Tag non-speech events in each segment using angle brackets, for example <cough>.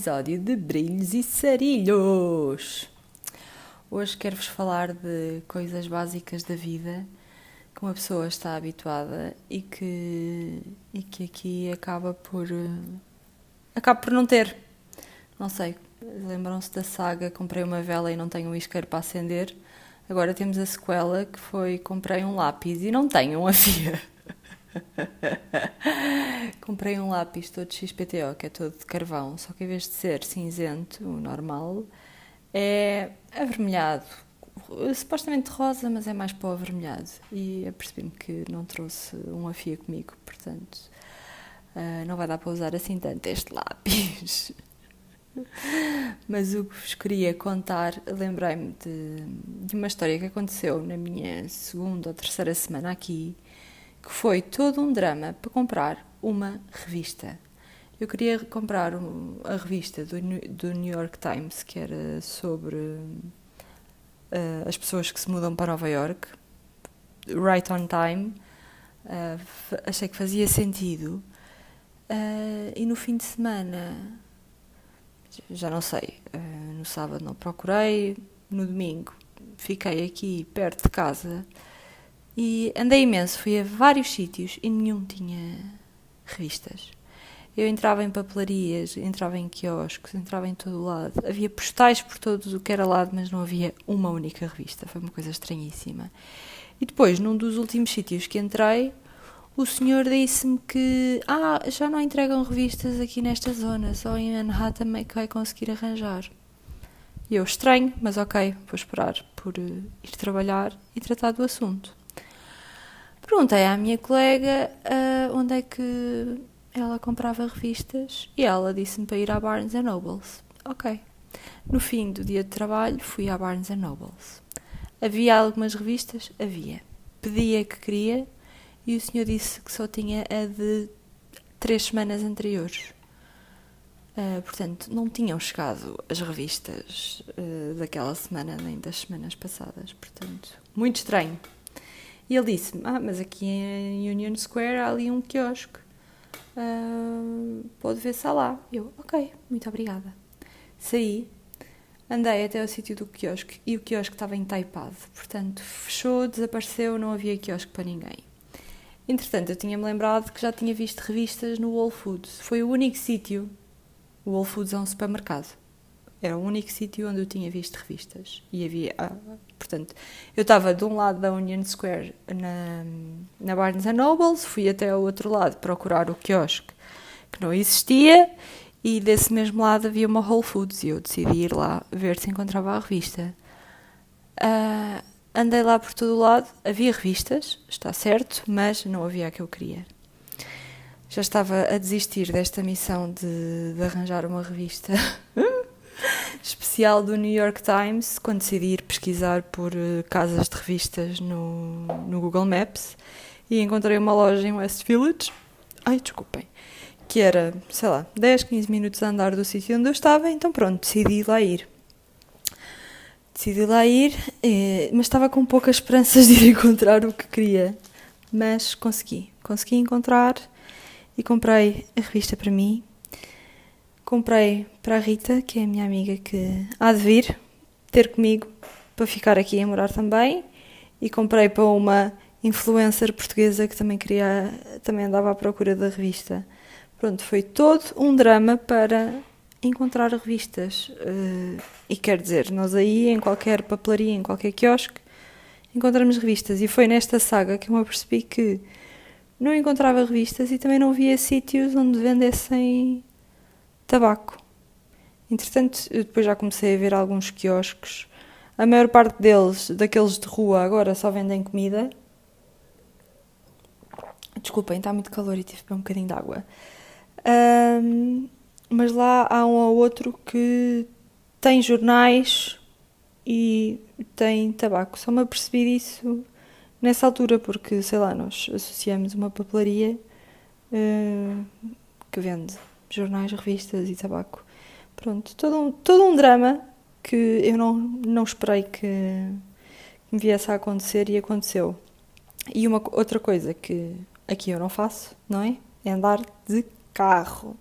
episódio de Brilhos e Sarilhos. Hoje quero-vos falar de coisas básicas da vida que uma pessoa está habituada e que, e que aqui acaba por, acaba por não ter. Não sei, lembram-se da saga Comprei uma vela e não tenho um isqueiro para acender? Agora temos a sequela que foi Comprei um lápis e não tenho um afia. <laughs> Comprei um lápis todo XPTO, que é todo de carvão, só que em vez de ser cinzento, o normal, é avermelhado. Supostamente rosa, mas é mais para o avermelhado. E apercebi-me que não trouxe um afia comigo, portanto, uh, não vai dar para usar assim tanto este lápis. <laughs> Mas o que vos queria contar, lembrei-me de, de, uma história que aconteceu na minha segunda ou terceira semana aqui, que foi todo um drama para comprar uma revista. Eu queria comprar a revista do, do New York Times, que era sobre uh, as pessoas que se mudam para Nova York, Right on Time. Uh, achei que fazia sentido. Uh, e no fim de semana, já não sei, no sábado não procurei, no domingo fiquei aqui perto de casa e andei imenso, fui a vários sítios e nenhum tinha revistas. Eu entrava em papelarias, entrava em quiosques, entrava em todo o lado. Havia postais por todos o que era lado, mas não havia uma única revista. Foi uma coisa estranhíssima. E depois, num dos últimos sítios que entrei, o senhor disse-me que ah, já não entregam revistas aqui nesta zona, só em Manhattan é que vai conseguir arranjar. E eu estranho, mas ok, vou esperar por uh, ir trabalhar e tratar do assunto. Perguntei à minha colega uh, onde é que ela comprava revistas e ela disse-me para ir à Barnes Nobles. Ok. No fim do dia de trabalho fui à Barnes Nobles. Havia algumas revistas? Havia. Pedi a que queria e o senhor disse que só tinha a de três semanas anteriores. Uh, portanto, não tinham chegado as revistas uh, daquela semana nem das semanas passadas. Portanto, muito estranho. E ele disse-me: Ah, mas aqui em Union Square há ali um quiosque. Uh, pode ver-se lá. Eu, ok, muito obrigada. Saí, andei até ao sítio do quiosque e o quiosque estava entaipado. Portanto, fechou, desapareceu, não havia quiosque para ninguém. Entretanto, eu tinha-me lembrado que já tinha visto revistas no Whole Foods. Foi o único sítio. O Whole Foods é um supermercado. Era o único sítio onde eu tinha visto revistas. E havia. Ah, portanto, eu estava de um lado da Union Square na, na Barnes Nobles, fui até ao outro lado procurar o quiosque que não existia, e desse mesmo lado havia uma Whole Foods. E eu decidi ir lá ver se encontrava a revista. Uh, andei lá por todo o lado, havia revistas, está certo, mas não havia a que eu queria. Já estava a desistir desta missão de, de arranjar uma revista. <laughs> especial do New York Times quando decidi ir pesquisar por uh, casas de revistas no, no Google Maps e encontrei uma loja em West Village. Ai, desculpem. Que era, sei lá, 10, 15 minutos a andar do sítio onde eu estava, então pronto, decidi lá ir. Decidi lá ir, eh, mas estava com poucas esperanças de ir <laughs> encontrar o que queria. Mas consegui. Consegui encontrar e comprei a revista para mim comprei para a Rita, que é a minha amiga que há de vir ter comigo para ficar aqui a morar também, e comprei para uma influencer portuguesa que também queria, também andava à procura da revista. Pronto, foi todo um drama para encontrar revistas. Uh, e quer dizer, nós aí em qualquer papelaria, em qualquer quiosque, encontramos revistas. E foi nesta saga que eu me apercebi que não encontrava revistas e também não via sítios onde vendessem tabaco. Entretanto, depois já comecei a ver alguns quiosques. A maior parte deles, daqueles de rua, agora só vendem comida. Desculpem, está muito calor e tive que beber um bocadinho de água. Um, mas lá há um ou outro que tem jornais e tem tabaco. Só me apercebi disso nessa altura, porque, sei lá, nós associamos uma papelaria uh, que vende jornais, revistas e tabaco. Pronto, todo um, todo um drama que eu não, não esperei que, me viesse a acontecer e aconteceu. E uma outra coisa que aqui eu não faço, não é? É andar de carro.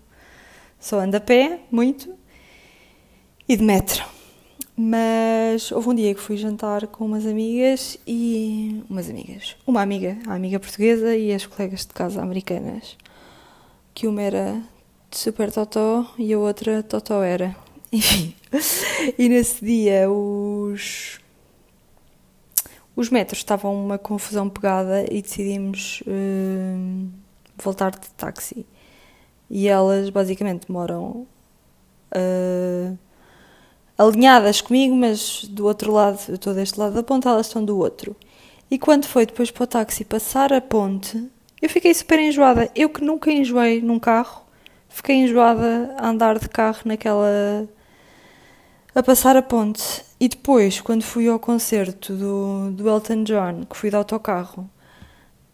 Só ando a pé, muito, e de metro. Mas houve um dia que fui jantar com umas amigas e. umas amigas. Uma amiga, a amiga portuguesa e as colegas de casa americanas. Que uma era super totó e a outra totó era. <laughs> Enfim. E nesse dia os. Os metros estavam uma confusão pegada e decidimos uh, voltar de táxi. E elas basicamente moram. Uh, alinhadas comigo, mas do outro lado, eu estou deste lado da ponte, elas estão do outro. E quando foi depois para o táxi passar a ponte, eu fiquei super enjoada. Eu que nunca enjoei num carro, fiquei enjoada a andar de carro naquela. a passar a ponte. E depois, quando fui ao concerto do, do Elton John, que fui de autocarro,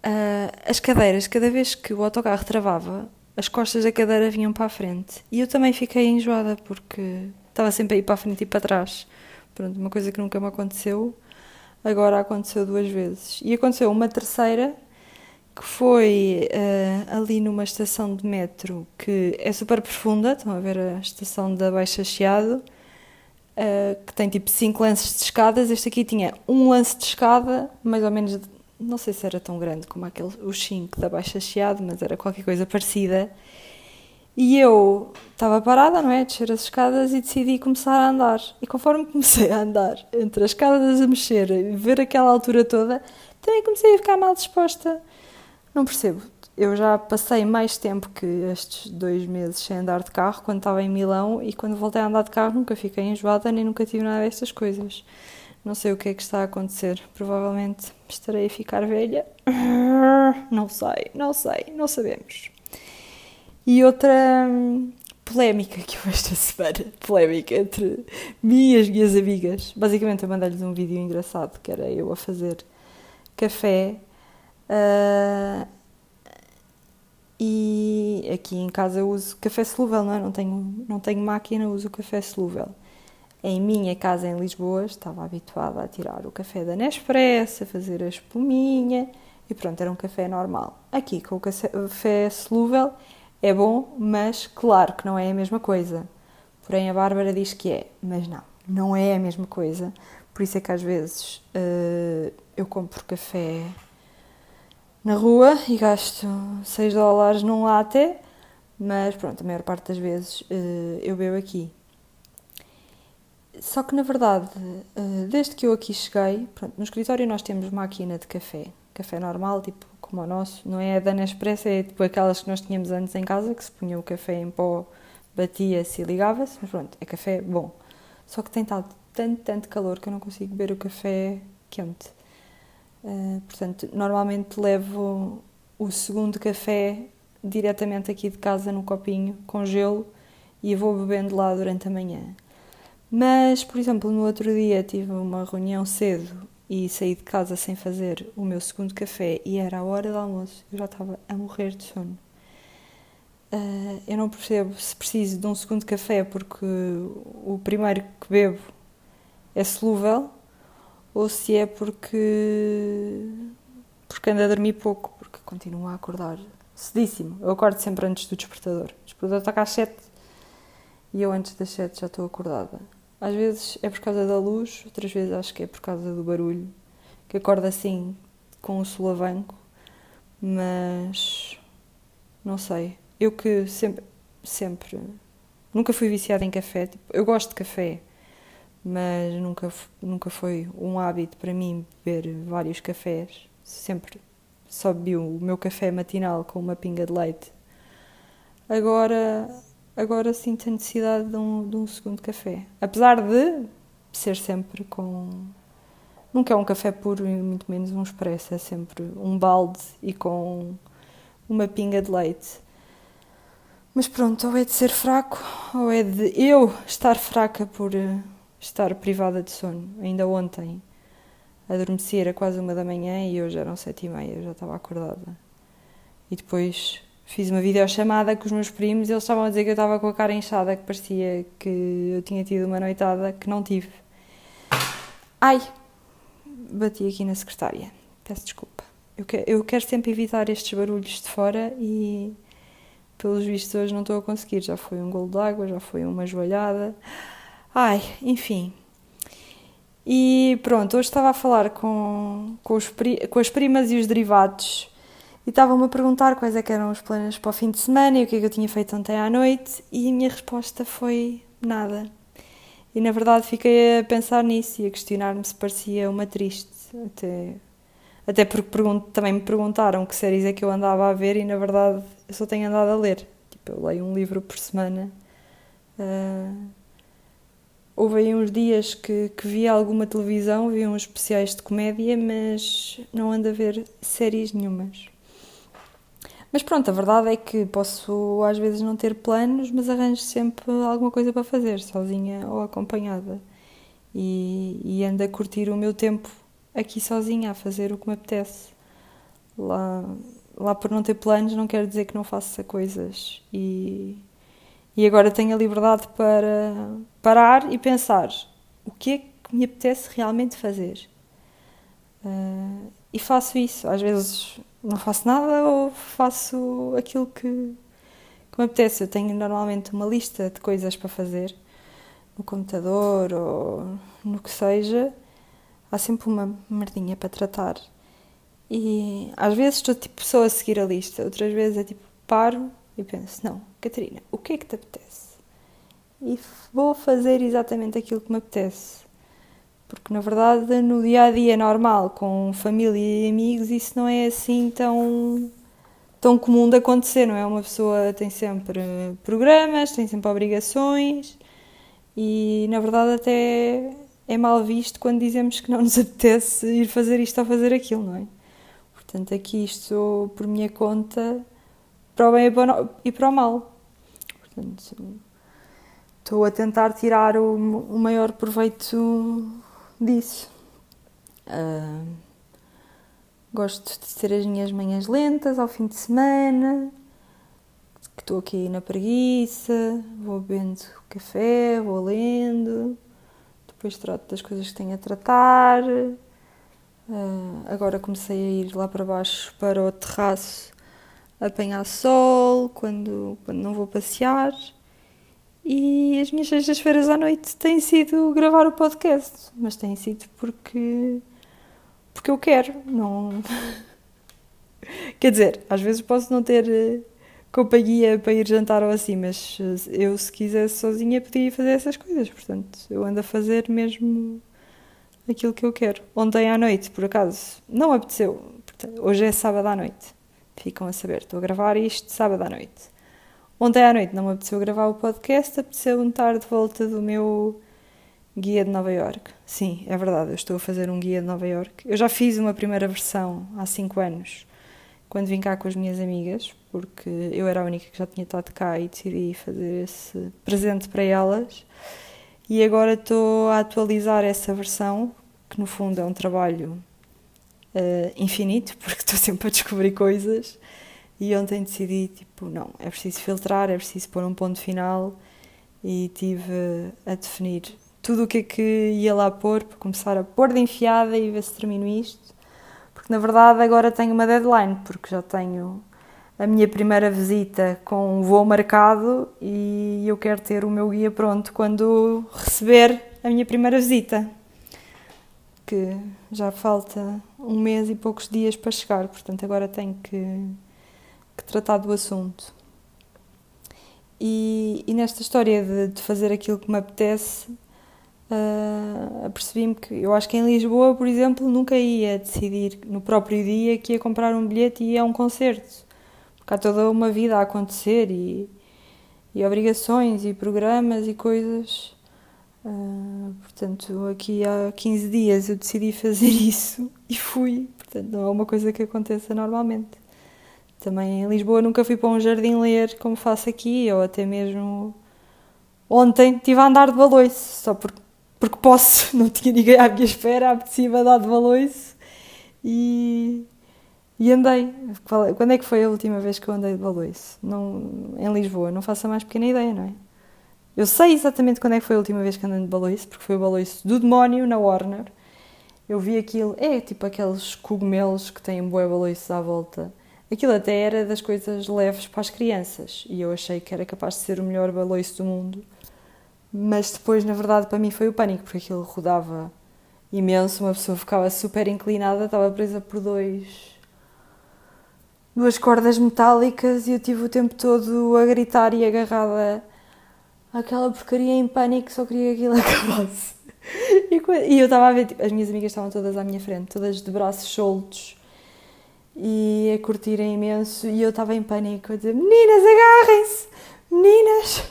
uh, as cadeiras, cada vez que o autocarro travava, as costas da cadeira vinham para a frente. E eu também fiquei enjoada porque estava sempre a ir para a frente e para trás. Pronto, uma coisa que nunca me aconteceu, agora aconteceu duas vezes. E aconteceu uma terceira, que foi uh, ali numa estação de metro que é super profunda, estão a ver a estação da Baixa Chiado, uh, que tem tipo 5 lances de escadas. Este aqui tinha um lance de escada, mais ou menos, não sei se era tão grande como aquele, os 5 da Baixa Chiado, mas era qualquer coisa parecida. E eu estava parada, não é? Descer as escadas e decidi começar a andar. E conforme <laughs> comecei a andar entre as escadas a mexer e ver aquela altura toda, também comecei a ficar mal disposta. Não percebo. Eu já passei mais tempo que estes dois meses sem andar de carro quando estava em Milão e quando voltei a andar de carro nunca fiquei enjoada nem nunca tive nada destas coisas. Não sei o que é que está a acontecer. Provavelmente estarei a ficar velha. <coughs> Não sei, não sei, não sabemos. E outra hum, polémica que houve esta <laughs> semana, polémica entre mim e as minhas amigas. Basicamente eu mandei-lhes um vídeo engraçado, que era eu a fazer café. Uh, e aqui em casa eu uso café solúvel, não é? Não tenho, não tenho máquina, uso café solúvel. Em minha casa em Lisboa estava habituada a tirar o café da Nespresso, a fazer a espuminha e pronto, era um café normal. Aqui com o café solúvel é bom, mas claro que não é a mesma coisa. Porém, a Bárbara diz que é, mas não, não é a mesma coisa. Por isso é que às vezes uh, eu compro café na rua e gasto 6 dólares num latte, mas pronto, a maior parte das vezes uh, eu bebo aqui. Só que na verdade, uh, desde que eu aqui cheguei, pronto, no escritório nós temos máquina de café, café normal, tipo como o nosso, não é a da Nespresso, é tipo aquelas que nós tínhamos antes em casa, que se punha o café em pó, batia-se e ligava-se, mas pronto, é café bom. Só que tem estado tanto, tanto calor que eu não consigo beber o café quente. Uh, portanto, normalmente levo o segundo café diretamente aqui de casa no copinho, com gelo, e vou bebendo lá durante a manhã. Mas, por exemplo, no outro dia tive uma reunião cedo e saí de casa sem fazer o meu segundo café e era a hora do almoço, eu já estava a morrer de sono. Uh, eu não percebo se preciso de um segundo café porque o primeiro que bebo é solúvel ou se é porque porque ando a dormir pouco, porque continuo a acordar cedíssimo. Eu acordo sempre antes do despertador. O despertador está cá às 7 e eu antes das 7 já estou acordada. Às vezes é por causa da luz, outras vezes acho que é por causa do barulho, que acorda assim com o solavanco, mas não sei. Eu que sempre, sempre, nunca fui viciada em café. Tipo, eu gosto de café, mas nunca, nunca foi um hábito para mim beber vários cafés. Sempre só bebi o meu café matinal com uma pinga de leite. Agora agora sinto a necessidade de um, de um segundo café. Apesar de ser sempre com. Nunca é um café puro e muito menos um expresso, é sempre um balde e com uma pinga de leite. Mas pronto, ou é de ser fraco, ou é de eu estar fraca por eh, estar privada de sono. Ainda ontem adormeci, era quase uma da manhã e hoje eram sete e meia, já estava acordada. E depois fiz uma videochamada com os meus primos e eles estavam a dizer que eu estava com a cara inchada, que parecia que eu tinha tido uma noitada que não tive. Ai! Bati aqui na secretária. Peço desculpa. Eu, que, eu quero sempre evitar estes barulhos de fora e pelos vistos hoje não estou a conseguir. Já foi um golo d'água, já foi uma joelhada. Ai, enfim. E pronto, hoje estava a falar com, com, os, com as primas e os derivados e estavam-me a perguntar quais é eram os planos para o fim de semana e o que é que eu tinha feito ontem à noite e a minha resposta foi nada. E na verdade fiquei a pensar nisso e a questionar-me se parecia uma triste. Até, até porque também me perguntaram que séries é que eu andava a ver e na verdade eu só tenho andado a ler. Tipo, eu leio um livro por semana. Uh, houve aí uns dias que, que vi alguma televisão, vi uns especiais de comédia, mas não ando a ver séries nenhumas. Mas pronto, a verdade é que posso às vezes não ter planos, mas arranjo sempre alguma coisa para fazer, sozinha ou acompanhada. E, e ando a curtir o meu tempo aqui sozinha, a fazer o que me apetece. Lá, lá por não ter planos não quer dizer que não faça coisas. E, e agora tenho a liberdade para parar e pensar o que é que me apetece realmente fazer. Uh, e faço isso. Às vezes não faço nada ou faço aquilo que, que me apetece. Eu tenho normalmente uma lista de coisas para fazer no computador ou no que seja. Há sempre uma merdinha para tratar. E às vezes estou tipo só a seguir a lista, outras vezes é tipo paro e penso: não, Catarina, o que é que te apetece? E vou fazer exatamente aquilo que me apetece. Porque na verdade, no dia a dia normal, com família e amigos, isso não é assim tão, tão comum de acontecer, não é? Uma pessoa tem sempre programas, tem sempre obrigações e na verdade até é mal visto quando dizemos que não nos <laughs> apetece ir fazer isto ou fazer aquilo, não é? Portanto, aqui estou por minha conta para o bem e para o mal. Portanto, estou a tentar tirar o, o maior proveito disso. Uh, gosto de ter as minhas manhãs lentas ao fim de semana, que estou aqui na preguiça, vou bebendo café, vou lendo, depois trato das coisas que tenho a tratar. Uh, agora comecei a ir lá para baixo para o terraço apanhar sol quando, quando não vou passear. E as minhas sextas-feiras à noite têm sido gravar o podcast, mas têm sido porque porque eu quero, não <laughs> Quer dizer, às vezes posso não ter eh, companhia para ir jantar ou assim, mas eh, eu se quisesse sozinha podia fazer essas coisas, portanto, eu ando a fazer mesmo aquilo que eu quero. Ontem à noite, por acaso, não apeteceu, hoje é sábado à noite. Ficam a saber, estou a gravar isto sábado à noite. Ontem à noite não me apeteceu gravar o podcast, apeteceu-me estar de volta do meu guia de Nova York. Sim, é verdade, eu estou a fazer um guia de Nova York. Eu já fiz uma primeira versão há 5 anos, quando vim cá com as minhas amigas, porque eu era a única que já tinha estado cá e decidi fazer esse presente para elas. E agora estou a atualizar essa versão, que no fundo é um trabalho uh, infinito, <laughs> porque estou sempre a descobrir coisas e ontem decidi, tipo, não, é preciso filtrar, é preciso pôr um ponto final e tive a definir tudo o que é que ia lá pôr para começar a pôr de enfiada e ver se termino isto. Porque na verdade agora tenho uma deadline, porque já tenho a minha primeira visita com um voo marcado e eu quero ter o meu guia pronto quando receber a minha primeira visita. Que já falta um mês e poucos dias para chegar, portanto agora tenho que que tratar do assunto. E, e nesta história de, de, fazer aquilo que me apetece, uh, apercebi-me que eu acho que em Lisboa, por exemplo, nunca ia decidir no próprio dia que ia comprar um bilhete e ia a um concerto. Porque há toda uma vida a acontecer e, e obrigações e programas e coisas. Uh, portanto, aqui há 15 dias eu decidi fazer <laughs> isso e fui. Portanto, não é uma coisa que aconteça normalmente. Também em Lisboa nunca fui para um jardim ler como faço aqui, ou até mesmo ontem estive a andar de baloiço, só porque, porque posso, <laughs> não tinha ninguém à minha espera, apetecia andar de baloiço e, e andei. Quando é que foi a última vez que eu andei de baloiço? Não, em Lisboa, não faço a mais pequena ideia, não é? Eu sei exatamente quando é que foi a última vez que andei de baloiço, porque foi o baloiço do demónio na Warner. Eu vi aquilo, é tipo aqueles cogumelos que têm bué baloiços à volta Aquilo até era das coisas leves para as crianças e eu achei que era capaz de ser o melhor baloiço do mundo. Mas depois, na verdade, para mim foi o pânico, porque aquilo rodava imenso, uma pessoa ficava super inclinada, estava presa por dois duas cordas metálicas e eu tive o tempo todo a gritar e agarrada àquela porcaria em pânico, só queria que aquilo <laughs> acabasse. E, eu estava a ver, tipo, as minhas amigas estavam todas à minha frente, todas de braços soltos e a curtirem imenso, e eu estava em pânico a dizer: Meninas, agarrem-se! Meninas!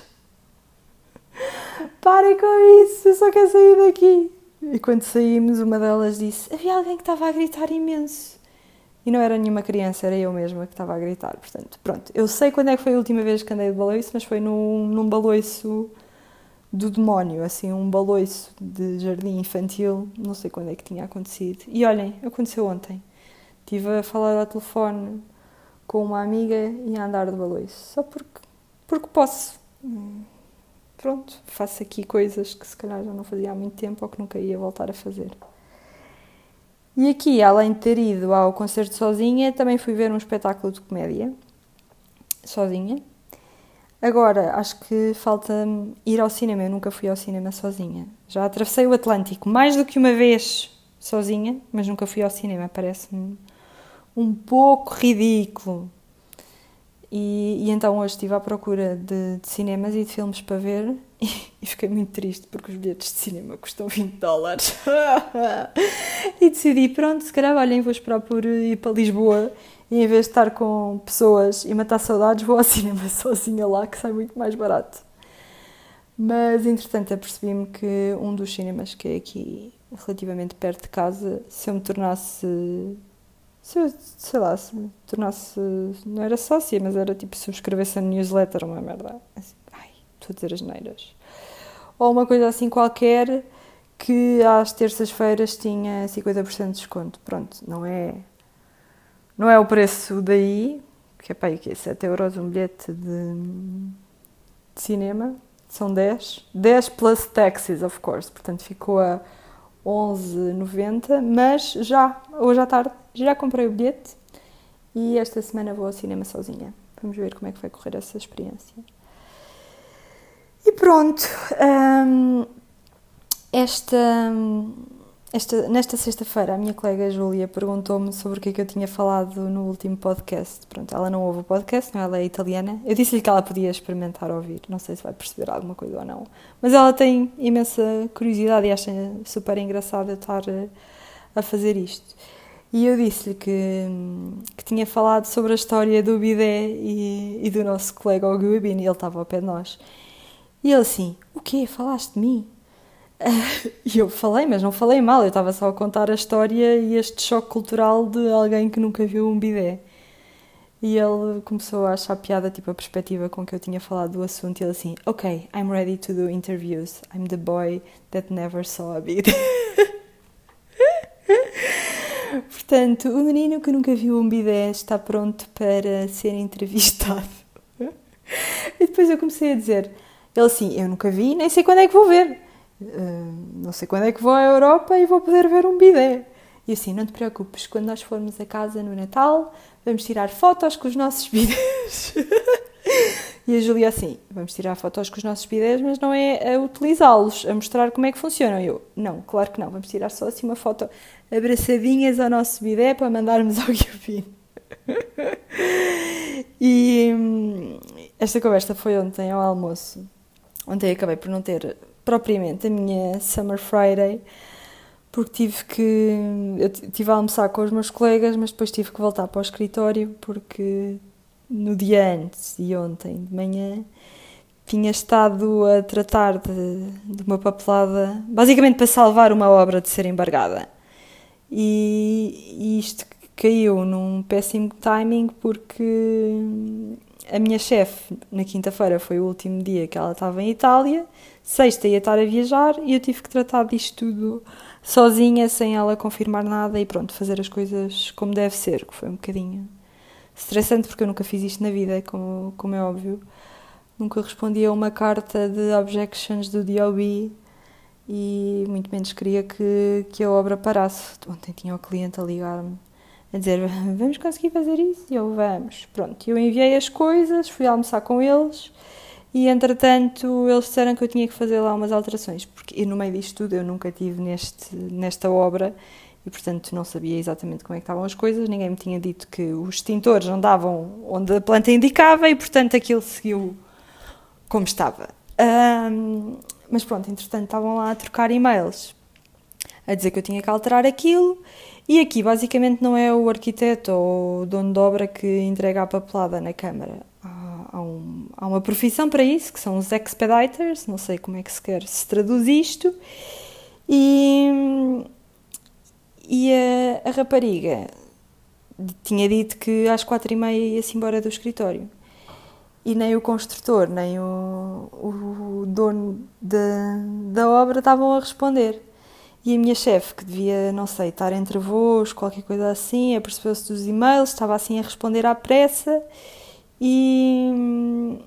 <laughs> Parem com isso, eu só quero sair daqui. E quando saímos, uma delas disse: Havia alguém que estava a gritar imenso. E não era nenhuma criança, era eu mesma que estava a gritar. Portanto, pronto, eu sei quando é que foi a última vez que andei de baloiço, mas foi num, num baloiço do demónio, assim, um baloiço de jardim infantil, não sei quando é que tinha acontecido. E olhem, aconteceu ontem. Estive a falar ao telefone com uma amiga e a andar de baloiço, só porque, porque posso. Pronto, faço aqui coisas que se calhar já não fazia há muito tempo ou que nunca ia voltar a fazer. E aqui, além de ter ido ao concerto sozinha, também fui ver um espetáculo de comédia, sozinha. Agora, acho que falta ir ao cinema. Eu nunca fui ao cinema sozinha. Já atravessei o Atlântico mais do que uma vez sozinha, mas nunca fui ao cinema. Parece-me um pouco ridículo. E, e, então hoje estive à procura de, de, cinemas e de filmes para ver <laughs> e, e, fiquei muito triste porque os bilhetes de cinema custam 20 dólares. <laughs> e decidi, pronto, se calhar, olhem, vou esperar por ir para Lisboa e em vez de estar com pessoas e matar saudades, vou ao cinema <laughs> sozinha lá, que sai muito mais barato. Mas, entretanto, apercebi-me que um dos cinemas que é aqui relativamente perto de casa, se eu me tornasse se eu, sei lá, se me tornasse, não era sócia, mas era tipo subscrevesse a newsletter, uma merda. Assim, ai, estou a dizer as neiras. Ou uma coisa assim qualquer que às terças-feiras tinha 50% de desconto. Pronto, não é, não é o preço daí, que é aí, que é 7 euros um bilhete de, de cinema, são 10. 10 plus taxes, of course, portanto ficou a 11,90, mas já, hoje à tarde, já comprei o bilhete e esta semana vou ao cinema sozinha. Vamos ver como é que vai correr essa experiência. E pronto, hum, esta, esta, nesta sexta-feira, a minha colega Júlia perguntou-me sobre o que é que eu tinha falado no último podcast. Pronto, ela não ouve o podcast, não, ela é italiana. Eu disse-lhe que ela podia experimentar ouvir, não sei se vai perceber alguma coisa ou não. Mas ela tem imensa curiosidade e acha super engraçado eu estar a fazer isto. E eu disse-lhe que, que tinha falado sobre a história do bidé e, e do nosso colega Ogubin, ele estava ao pé de nós. E ele assim, o quê? Falaste de mim? <laughs> E eu falei, mas não falei mal, eu estava só a contar a história e este choque cultural de alguém que nunca viu um bidé. E ele começou a achar piada, tipo, a perspectiva com que eu tinha falado do assunto. E ele assim, ok, I'm ready to do interviews. I'm the boy that never saw a bidé. <laughs> Portanto, o menino que nunca viu um bidé está pronto para ser entrevistado. <laughs> E depois eu comecei a dizer, ele assim, eu nunca vi, nem sei quando é que vou ver. Uh, não sei quando é que vou à Europa e vou poder ver um bidé. E assim, não te preocupes, quando nós formos a casa no Natal, vamos tirar fotos com os nossos <laughs> bidés. e a Júlia assim, vamos tirar fotos com os nossos bidés, mas não é a utilizá-los, a mostrar como é que funcionam. Eu, não, claro que não, vamos tirar só assim uma foto abraçadinhas ao nosso bidé para mandarmos <laughs> ao Yupin. e hum, esta conversa foi ontem ao almoço. Ontem acabei por não ter propriamente a minha Summer Friday, porque tive que. Eu tive a almoçar com os meus colegas, mas depois tive que voltar para o escritório, porque no dia antes e ontem de manhã tinha estado a tratar de, de uma papelada, basicamente para salvar uma obra de ser embargada. E, e isto caiu num péssimo timing porque a minha chefe, na quinta-feira, foi o último dia que ela estava em Itália, sexta ia estar a viajar e eu tive que tratar disto tudo sozinha, sem ela confirmar nada e pronto, fazer as coisas como deve ser, que foi um bocadinho estressante porque eu nunca fiz isto na vida, como, como é óbvio. Nunca respondi a uma carta de objections do DOB e muito menos queria que, que a obra parasse. Ontem tinha o cliente a ligar-me a dizer vamos conseguir fazer isso? E eu, vamos. Pronto, eu enviei as coisas, fui almoçar com eles e entretanto eles disseram que eu tinha que fazer lá umas alterações, porque no meio disto tudo eu nunca tive neste, nesta obra e portanto não sabia exatamente como é que estavam as coisas, ninguém me tinha dito que os extintores andavam onde a planta indicava e portanto aquilo seguiu como estava. Um, mas pronto, entretanto estavam lá a trocar e-mails a dizer que eu tinha que alterar aquilo e aqui basicamente não é o arquiteto ou o dono de obra que entrega a papelada na Câmara. Há, um, há uma profissão para isso, que são os expediters, não sei como é que se quer se traduz isto, e, e a, a rapariga tinha dito que às quatro e meia ia-se embora do escritório. E nem o construtor, nem o, o dono da, da obra estavam a responder. E a minha chefe, que devia, não sei, estar entre voos, qualquer coisa assim, apercebeu-se dos e-mails, estava assim a responder à pressa e,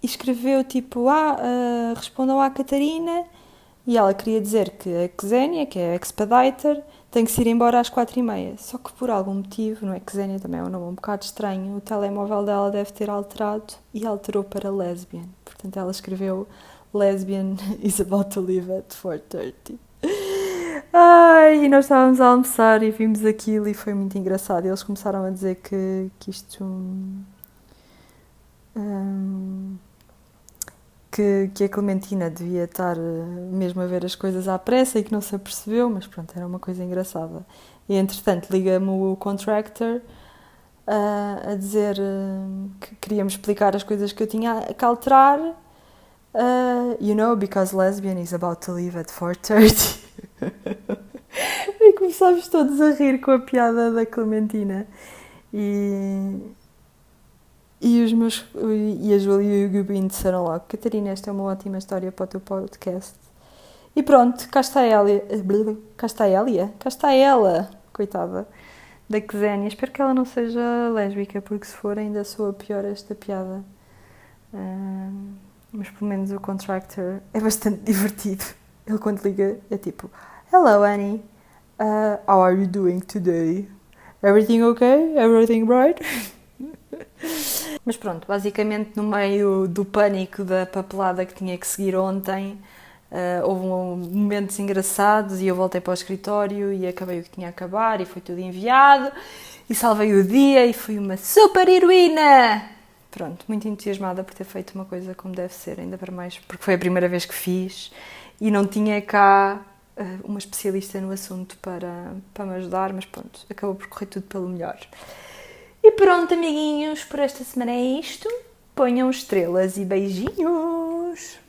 e escreveu tipo: Ah, uh, respondam à Catarina. E ela queria dizer que a Xenia, que é a Expediter, tem que se ir embora às quatro e meia. Só que por algum motivo, não é Xenia também é um nome um bocado estranho, o telemóvel dela deve ter alterado e alterou para lesbian. Portanto, ela escreveu lesbian is about to leave at 4.30. Ai, e nós estávamos a almoçar e vimos aquilo e foi muito engraçado. Eles começaram a dizer que, que isto. Um, que, que a Clementina devia estar eh, mesmo a ver as coisas à pressa e que não se apercebeu, mas pronto, era uma coisa engraçada. E entretanto liga-me o contractor uh, a dizer uh, que queríamos explicar as coisas que eu tinha que alterar. Uh, you know, because lesbian is about to leave at 4.30. <laughs> e começámos todos a rir com a piada da Clementina. E, e, os meus, e a Júlia e o Gubin disseram logo: Catarina, esta é uma ótima história para o teu podcast. E pronto, cá está ela. Cá está ela. Cá está ela, coitada, da Xenia. Espero que ela não seja lésbica, porque se for, ainda soa pior esta piada. Mas pelo menos o contractor é bastante <laughs> divertido. Ele, quando liga, é tipo: Hello, Annie. Uh, how are you doing today? Everything okay? Everything right? <laughs> Mas pronto, basicamente no meio do pânico da papelada que tinha que seguir ontem, uh, houve um, momentos engraçados e eu voltei para o escritório e acabei o que tinha a acabar e foi tudo enviado e salvei o dia e fui uma super heroína! Pronto, muito entusiasmada por ter feito uma coisa como deve ser, ainda para mais porque foi a primeira vez que fiz e não tinha cá eh, uma especialista no assunto para, para me ajudar, mas pronto, acabou por correr tudo pelo melhor. E pronto, amiguinhos, por esta semana é isto. Ponham estrelas e beijinhos!